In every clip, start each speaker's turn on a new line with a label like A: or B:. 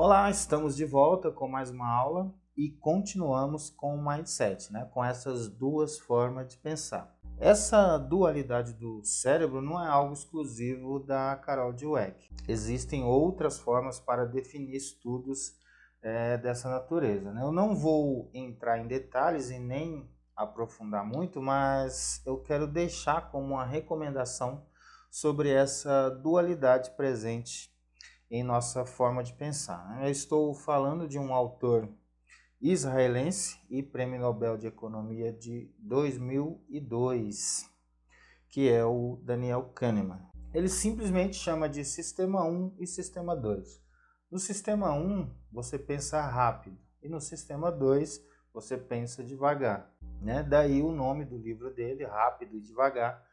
A: Olá, estamos de volta com mais uma aula e continuamos com o mindset, né? com essas duas formas de pensar. Essa dualidade do cérebro não é algo exclusivo da Carol Dweck. Existem outras formas para definir estudos é, dessa natureza. Né? Eu não vou entrar em detalhes e nem aprofundar muito, mas eu quero deixar como uma recomendação sobre essa dualidade presente em nossa forma de pensar. Né? Eu estou falando de um autor israelense e Prêmio Nobel de Economia de 2002, que é o Daniel Kahneman. Ele simplesmente chama de Sistema 1 e Sistema 2. No Sistema 1, você pensa rápido, e no Sistema 2, você pensa devagar. Né? Daí o nome do livro dele, Rápido e Devagar,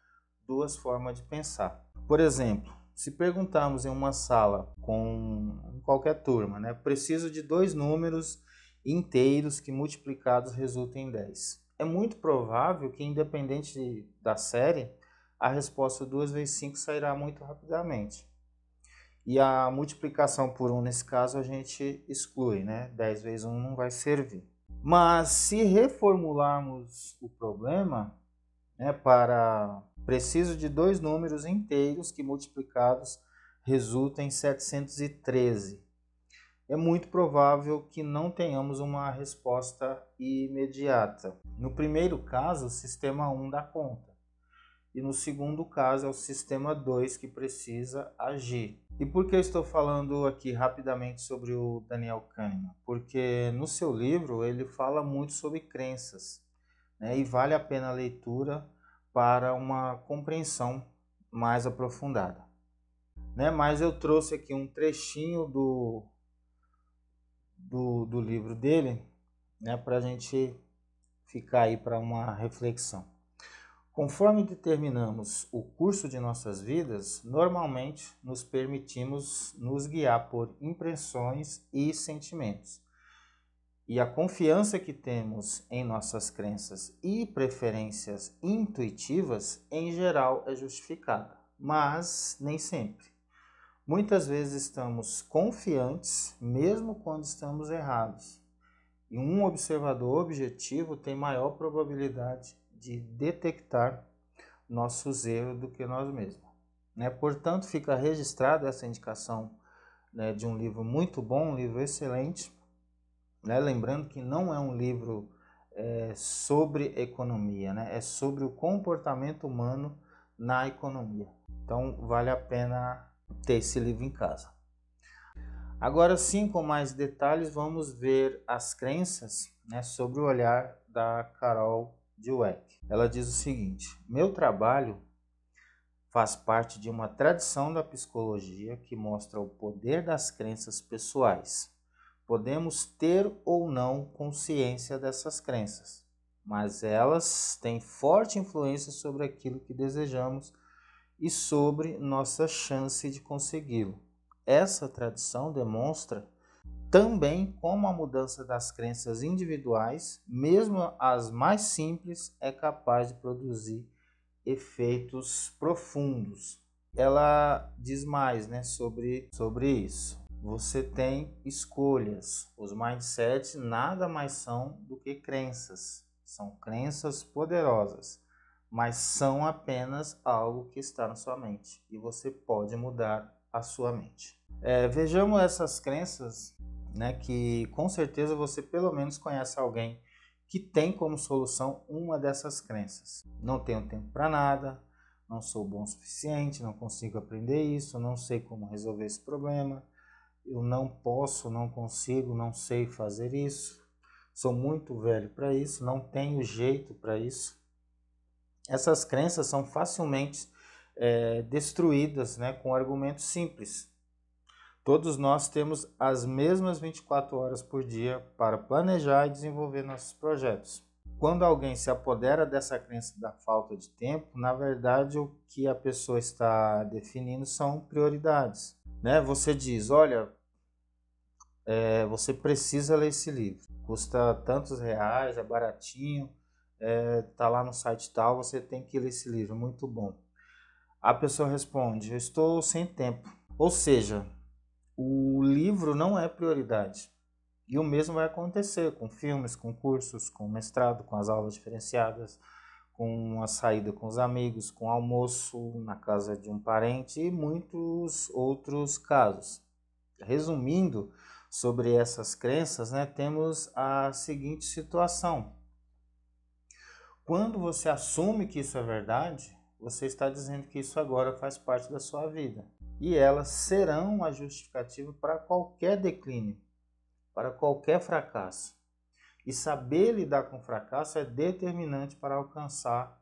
A: duas formas de pensar. Por exemplo, se perguntarmos em uma sala com qualquer turma, né, preciso de dois números inteiros que multiplicados resultem em 10. É muito provável que, independente da série, a resposta 2 vezes 5 sairá muito rapidamente. E a multiplicação por 1, nesse caso, a gente exclui, né? 10 vezes 1 não vai servir. Mas se reformularmos o problema né, para preciso de dois números inteiros que multiplicados resultem em 713 é muito provável que não tenhamos uma resposta imediata. No primeiro caso, o sistema 1 dá conta. E no segundo caso, é o sistema 2 que precisa agir. E por que eu estou falando aqui rapidamente sobre o Daniel Kahneman? Porque no seu livro ele fala muito sobre crenças. Né? E vale a pena a leitura para uma compreensão mais aprofundada. Né? Mas eu trouxe aqui um trechinho do do, do livro dele, né, para a gente ficar aí para uma reflexão. Conforme determinamos o curso de nossas vidas, normalmente nos permitimos nos guiar por impressões e sentimentos. E a confiança que temos em nossas crenças e preferências intuitivas, em geral, é justificada, mas nem sempre. Muitas vezes estamos confiantes, mesmo quando estamos errados. E um observador objetivo tem maior probabilidade de detectar nossos erros do que nós mesmos. Né? Portanto, fica registrada essa indicação né, de um livro muito bom, um livro excelente. Né? Lembrando que não é um livro é, sobre economia, né? é sobre o comportamento humano na economia. Então, vale a pena ter esse livro em casa. Agora sim, com mais detalhes, vamos ver as crenças né, sobre o olhar da Carol Dweck. Ela diz o seguinte: Meu trabalho faz parte de uma tradição da psicologia que mostra o poder das crenças pessoais. Podemos ter ou não consciência dessas crenças, mas elas têm forte influência sobre aquilo que desejamos e sobre nossa chance de consegui-lo. Essa tradição demonstra também como a mudança das crenças individuais, mesmo as mais simples, é capaz de produzir efeitos profundos. Ela diz mais né, sobre, sobre isso. Você tem escolhas. Os mindsets nada mais são do que crenças. São crenças poderosas mas são apenas algo que está na sua mente e você pode mudar a sua mente. É, vejamos essas crenças, né, que com certeza você pelo menos conhece alguém que tem como solução uma dessas crenças. Não tenho tempo para nada, não sou bom o suficiente, não consigo aprender isso, não sei como resolver esse problema, eu não posso, não consigo, não sei fazer isso, sou muito velho para isso, não tenho jeito para isso. Essas crenças são facilmente é, destruídas né, com argumentos simples. Todos nós temos as mesmas 24 horas por dia para planejar e desenvolver nossos projetos. Quando alguém se apodera dessa crença da falta de tempo, na verdade o que a pessoa está definindo são prioridades. Né? Você diz, olha, é, você precisa ler esse livro, custa tantos reais, é baratinho, é, tá lá no site tal, você tem que ler esse livro, muito bom. A pessoa responde, eu estou sem tempo. Ou seja, o livro não é prioridade. E o mesmo vai acontecer com filmes, com cursos, com mestrado, com as aulas diferenciadas, com a saída com os amigos, com almoço na casa de um parente e muitos outros casos. Resumindo sobre essas crenças, né, temos a seguinte situação. Quando você assume que isso é verdade, você está dizendo que isso agora faz parte da sua vida. E elas serão a justificativa para qualquer declínio, para qualquer fracasso. E saber lidar com o fracasso é determinante para alcançar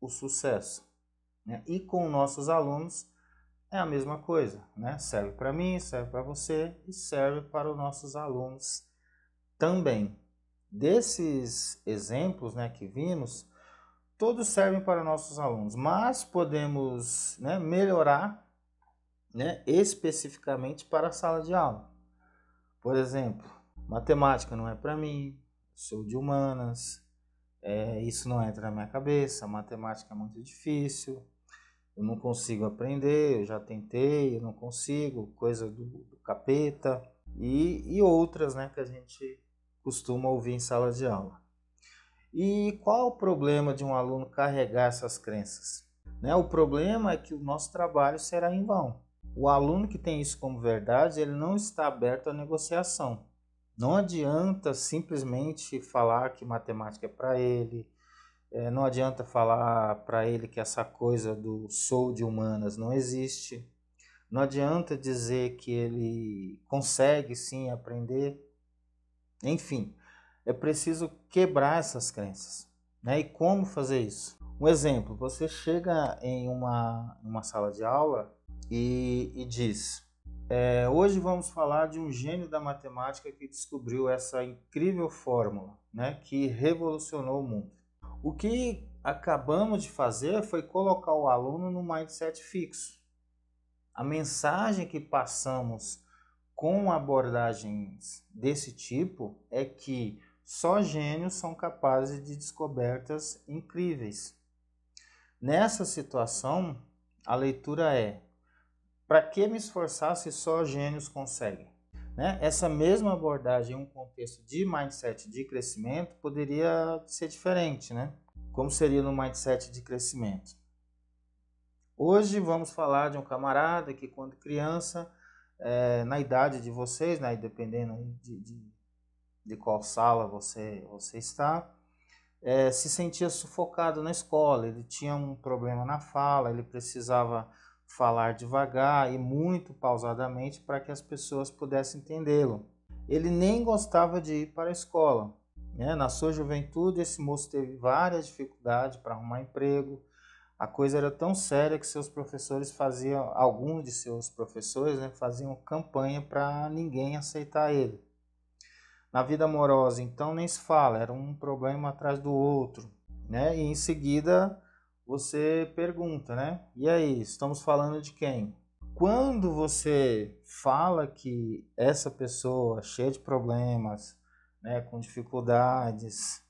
A: o sucesso. Né? E com nossos alunos é a mesma coisa. Né? Serve para mim, serve para você e serve para os nossos alunos também. Desses exemplos né, que vimos, todos servem para nossos alunos, mas podemos né, melhorar né, especificamente para a sala de aula. Por exemplo, matemática não é para mim, sou de humanas, é, isso não entra na minha cabeça, matemática é muito difícil, eu não consigo aprender, eu já tentei, eu não consigo, coisa do, do capeta, e, e outras né, que a gente costuma ouvir em sala de aula. E qual o problema de um aluno carregar essas crenças? Né? O problema é que o nosso trabalho será em vão. O aluno que tem isso como verdade, ele não está aberto à negociação. Não adianta simplesmente falar que matemática é para ele, é, não adianta falar para ele que essa coisa do sou de humanas não existe, não adianta dizer que ele consegue sim aprender. Enfim, é preciso quebrar essas crenças. Né? E como fazer isso? Um exemplo: você chega em uma, uma sala de aula e, e diz: é, hoje vamos falar de um gênio da matemática que descobriu essa incrível fórmula, né, que revolucionou o mundo. O que acabamos de fazer foi colocar o aluno no mindset fixo. A mensagem que passamos com abordagens desse tipo é que só gênios são capazes de descobertas incríveis. Nessa situação, a leitura é para que me esforçar se só gênios conseguem? Né? Essa mesma abordagem em um contexto de mindset de crescimento poderia ser diferente, né? Como seria no mindset de crescimento? Hoje vamos falar de um camarada que quando criança, é, na idade de vocês, né, dependendo de, de, de qual sala você, você está, é, se sentia sufocado na escola, ele tinha um problema na fala, ele precisava falar devagar e muito pausadamente para que as pessoas pudessem entendê-lo. Ele nem gostava de ir para a escola. Né? Na sua juventude, esse moço teve várias dificuldades para arrumar emprego. A coisa era tão séria que seus professores faziam, alguns de seus professores né, faziam campanha para ninguém aceitar ele. Na vida amorosa, então, nem se fala, era um problema atrás do outro. Né? E em seguida, você pergunta, né? E aí, estamos falando de quem? Quando você fala que essa pessoa cheia de problemas, né, com dificuldades,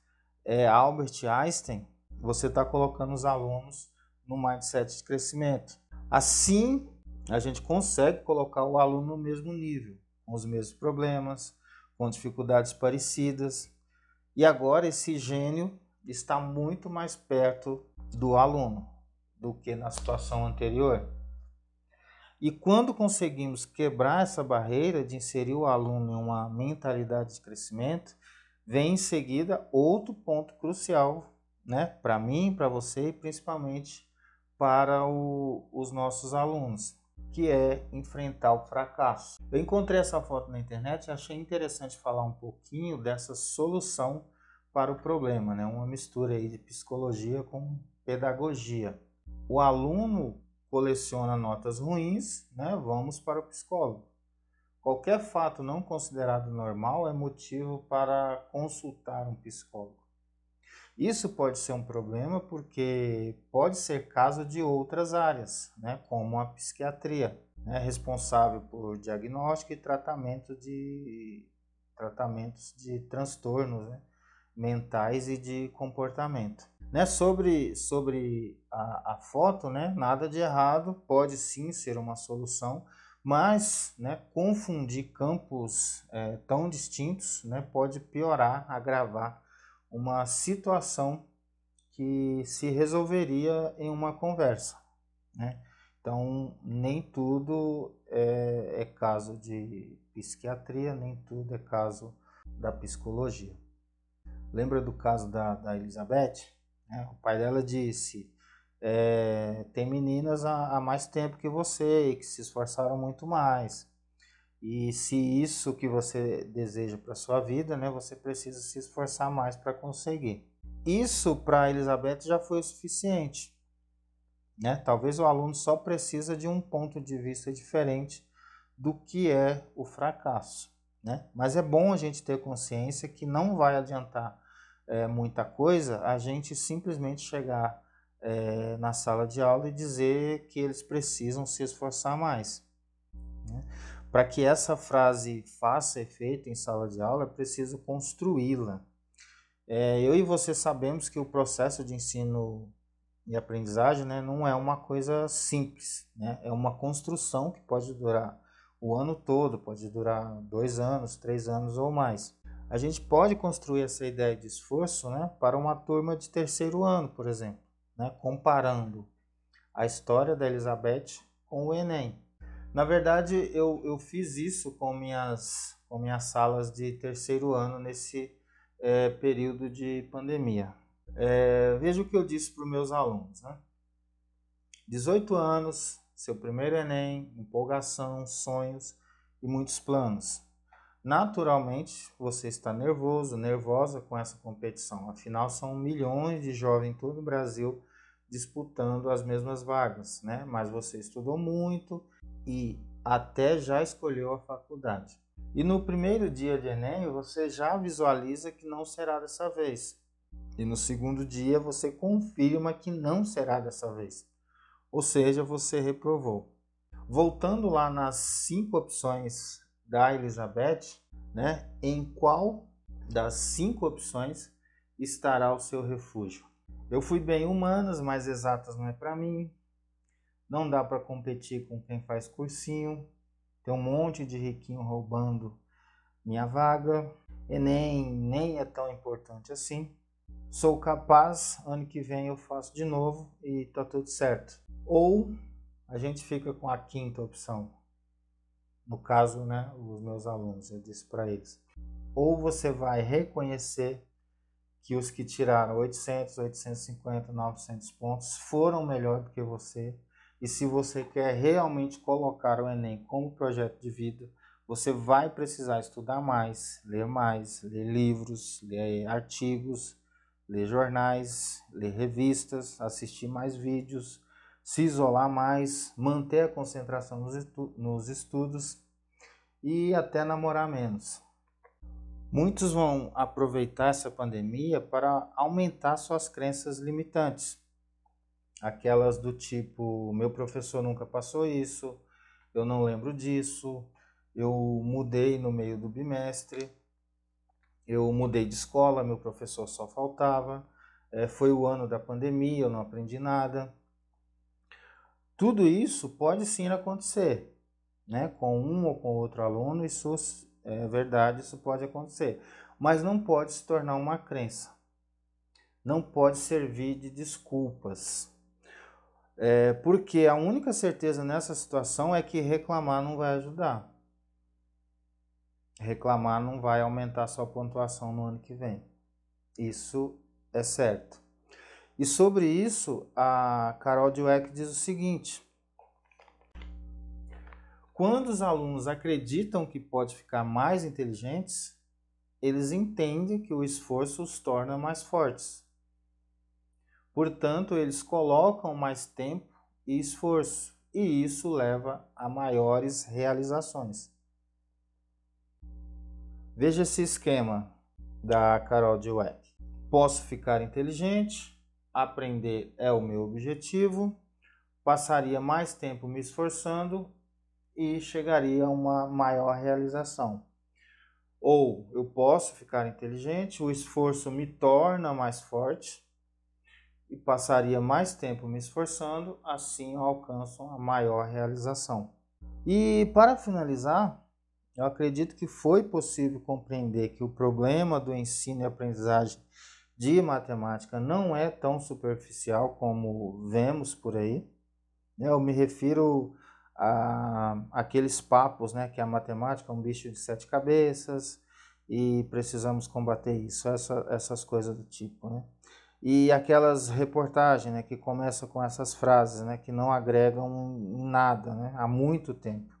A: é Albert Einstein, você está colocando os alunos no mindset de crescimento. Assim, a gente consegue colocar o aluno no mesmo nível, com os mesmos problemas, com dificuldades parecidas. E agora esse gênio está muito mais perto do aluno do que na situação anterior. E quando conseguimos quebrar essa barreira de inserir o aluno em uma mentalidade de crescimento, vem em seguida outro ponto crucial, né, para mim, para você e principalmente para o, os nossos alunos, que é enfrentar o fracasso. Eu encontrei essa foto na internet e achei interessante falar um pouquinho dessa solução para o problema, né? Uma mistura aí de psicologia com pedagogia. O aluno coleciona notas ruins, né? Vamos para o psicólogo. Qualquer fato não considerado normal é motivo para consultar um psicólogo. Isso pode ser um problema porque pode ser caso de outras áreas, né, como a psiquiatria, né, responsável por diagnóstico e tratamento de tratamentos de transtornos né, mentais e de comportamento. Né, sobre sobre a, a foto, né, nada de errado, pode sim ser uma solução, Mas né, confundir campos é, tão distintos né, pode piorar, agravar uma situação que se resolveria em uma conversa. Né? Então, nem tudo é, é caso de psiquiatria, nem tudo é caso da psicologia. Lembra do caso da, da Elizabeth? É, o pai dela disse: é, tem meninas há, há, mais tempo que você e que se esforçaram muito mais. E se isso que você deseja para sua vida, né, você precisa se esforçar mais para conseguir. Isso para Elizabeth já foi o suficiente. Né? Talvez o aluno só precisa de um ponto de vista diferente do que é o fracasso. Né? Mas é bom a gente ter consciência que não vai adiantar é, muita coisa a gente simplesmente chegar é, na sala de aula e dizer que eles precisam se esforçar mais. Né? Para que essa frase faça efeito em sala de aula, é preciso construí-la. É, eu e você sabemos que o processo de ensino e aprendizagem né, não é uma coisa simples, né? é uma construção que pode durar o ano todo, pode durar dois anos, três anos ou mais. A gente pode construir essa ideia de esforço né, para uma turma de terceiro ano, por exemplo, né, comparando a história da Elizabeth com o Enem. Na verdade, eu, eu fiz isso com minhas, com minhas salas de terceiro ano nesse é, período de pandemia. É, veja o que eu disse para os meus alunos. Né? 18 anos, seu primeiro Enem, empolgação, sonhos e muitos planos. Naturalmente, você está nervoso, nervosa com essa competição. Afinal, são milhões de jovens em todo o Brasil disputando as mesmas vagas, né? Mas você estudou muito e até já escolheu a faculdade. E no primeiro dia de Enem, você já visualiza que não será dessa vez. E no segundo dia você confirma que não será dessa vez. Ou seja, você reprovou. Voltando lá nas cinco opções da Elizabeth, né, em qual das cinco opções estará o seu refúgio? Eu fui bem humanas, mas exatas não é para mim. Não dá para competir com quem faz cursinho. Tem um monte de riquinho roubando minha vaga. Enem nem é tão importante assim sou capaz, ano que vem eu faço de novo e tá tudo certo. Ou a gente fica com a quinta opção. No caso, né, os meus alunos, eu disse para eles. Ou você vai reconhecer que os que tiraram 800, 850, 900 pontos foram melhor do que você. E se você quer realmente colocar o Enem como projeto de vida, você vai precisar estudar mais, ler mais, ler livros, ler artigos, ler jornais, ler revistas, assistir mais vídeos, se isolar mais, manter a concentração nos, estu nos estudos e até namorar menos. Muitos vão aproveitar essa pandemia para aumentar suas crenças limitantes. Aquelas do tipo: meu professor nunca passou isso, eu não lembro disso, eu mudei no meio do bimestre, eu mudei de escola, meu professor só faltava. É, foi o ano da pandemia, eu não aprendi nada. Tudo isso pode sim acontecer, né? Com um ou com outro aluno, isso é verdade, isso pode acontecer. Mas não pode se tornar uma crença. Não pode servir de desculpas. É, porque a única certeza nessa situação é que reclamar não vai ajudar reclamar não vai aumentar sua pontuação no ano que vem. Isso é certo. E sobre isso, a Carol Dweck diz o seguinte: quando os alunos acreditam que pode ficar mais inteligentes, eles entendem que o esforço os torna mais fortes. Portanto, eles colocam mais tempo e esforço, e isso leva a maiores realizações. Veja esse esquema da Carol Dweck. Posso ficar inteligente, aprender é o meu objetivo, passaria mais tempo me esforçando e chegaria a uma maior realização. Ou eu posso ficar inteligente, o esforço me torna mais forte e passaria mais tempo me esforçando, assim eu alcanço a maior realização. E para finalizar, eu acredito que foi possível compreender que o problema do ensino e aprendizagem de matemática não é tão superficial como vemos por aí. Eu me refiro a aqueles papos, né, que a matemática é um bicho de sete cabeças e precisamos combater isso, essa, essas coisas do tipo, né? E aquelas reportagens, né, que começam com essas frases, né, que não agregam nada, né, há muito tempo.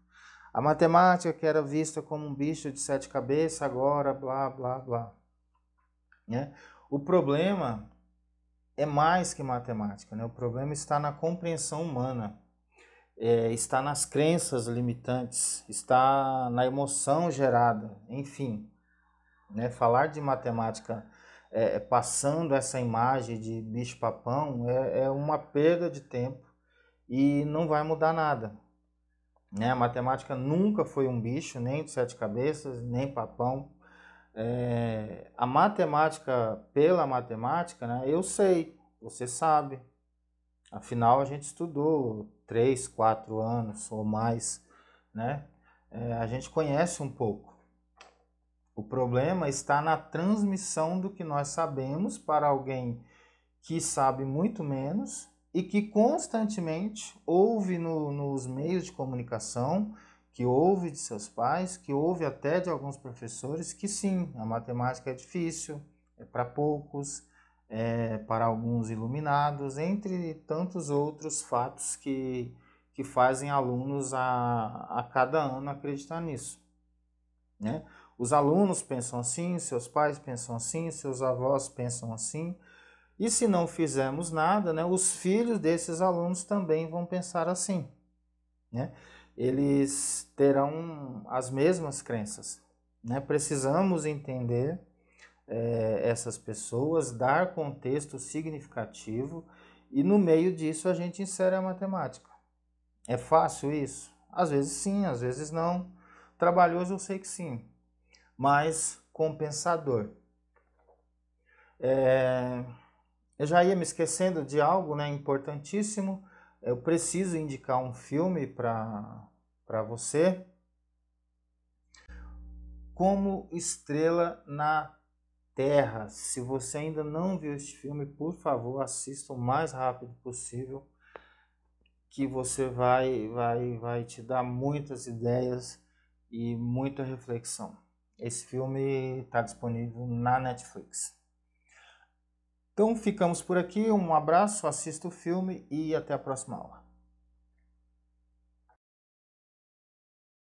A: A matemática que era vista como um bicho de sete cabeças, agora blá, blá, blá. Né? O problema é mais que matemática, né? o problema está na compreensão humana, é, está nas crenças limitantes, está na emoção gerada, enfim. Né? Falar de matemática é, passando essa imagem de bicho-papão é, é uma perda de tempo e não vai mudar nada. Né? A matemática nunca foi um bicho, nem de sete cabeças, nem papão. É, a matemática pela matemática, né? eu sei, você sabe. Afinal, a gente estudou três, quatro anos ou mais, né? É, a gente conhece um pouco. O problema está na transmissão do que nós sabemos para alguém que sabe muito menos e que constantemente ouve no, nos meios de comunicação, que ouve de seus pais, que ouve até de alguns professores, que sim, a matemática é difícil, é para poucos, é para alguns iluminados, entre tantos outros fatos que, que fazem alunos a, a cada ano acreditar nisso. Né? Os alunos pensam assim, seus pais pensam assim, seus avós pensam assim, e se não fizermos nada, né, os filhos desses alunos também vão pensar assim. Né? Eles terão as mesmas crenças. Né? Precisamos entender é, essas pessoas, dar contexto significativo e no meio disso a gente insere a matemática. É fácil isso? Às vezes sim, às vezes não. Trabalhoso eu sei que sim, mas compensador. É, eu já ia me esquecendo de algo né, importantíssimo. Eu preciso indicar um filme para você. Como Estrela na Terra. Se você ainda não viu este filme, por favor, assista o mais rápido possível, que você vai, vai, vai te dar muitas ideias e muita reflexão. Esse filme está disponível na Netflix. Então ficamos por aqui, um abraço, assista o filme e até a próxima aula.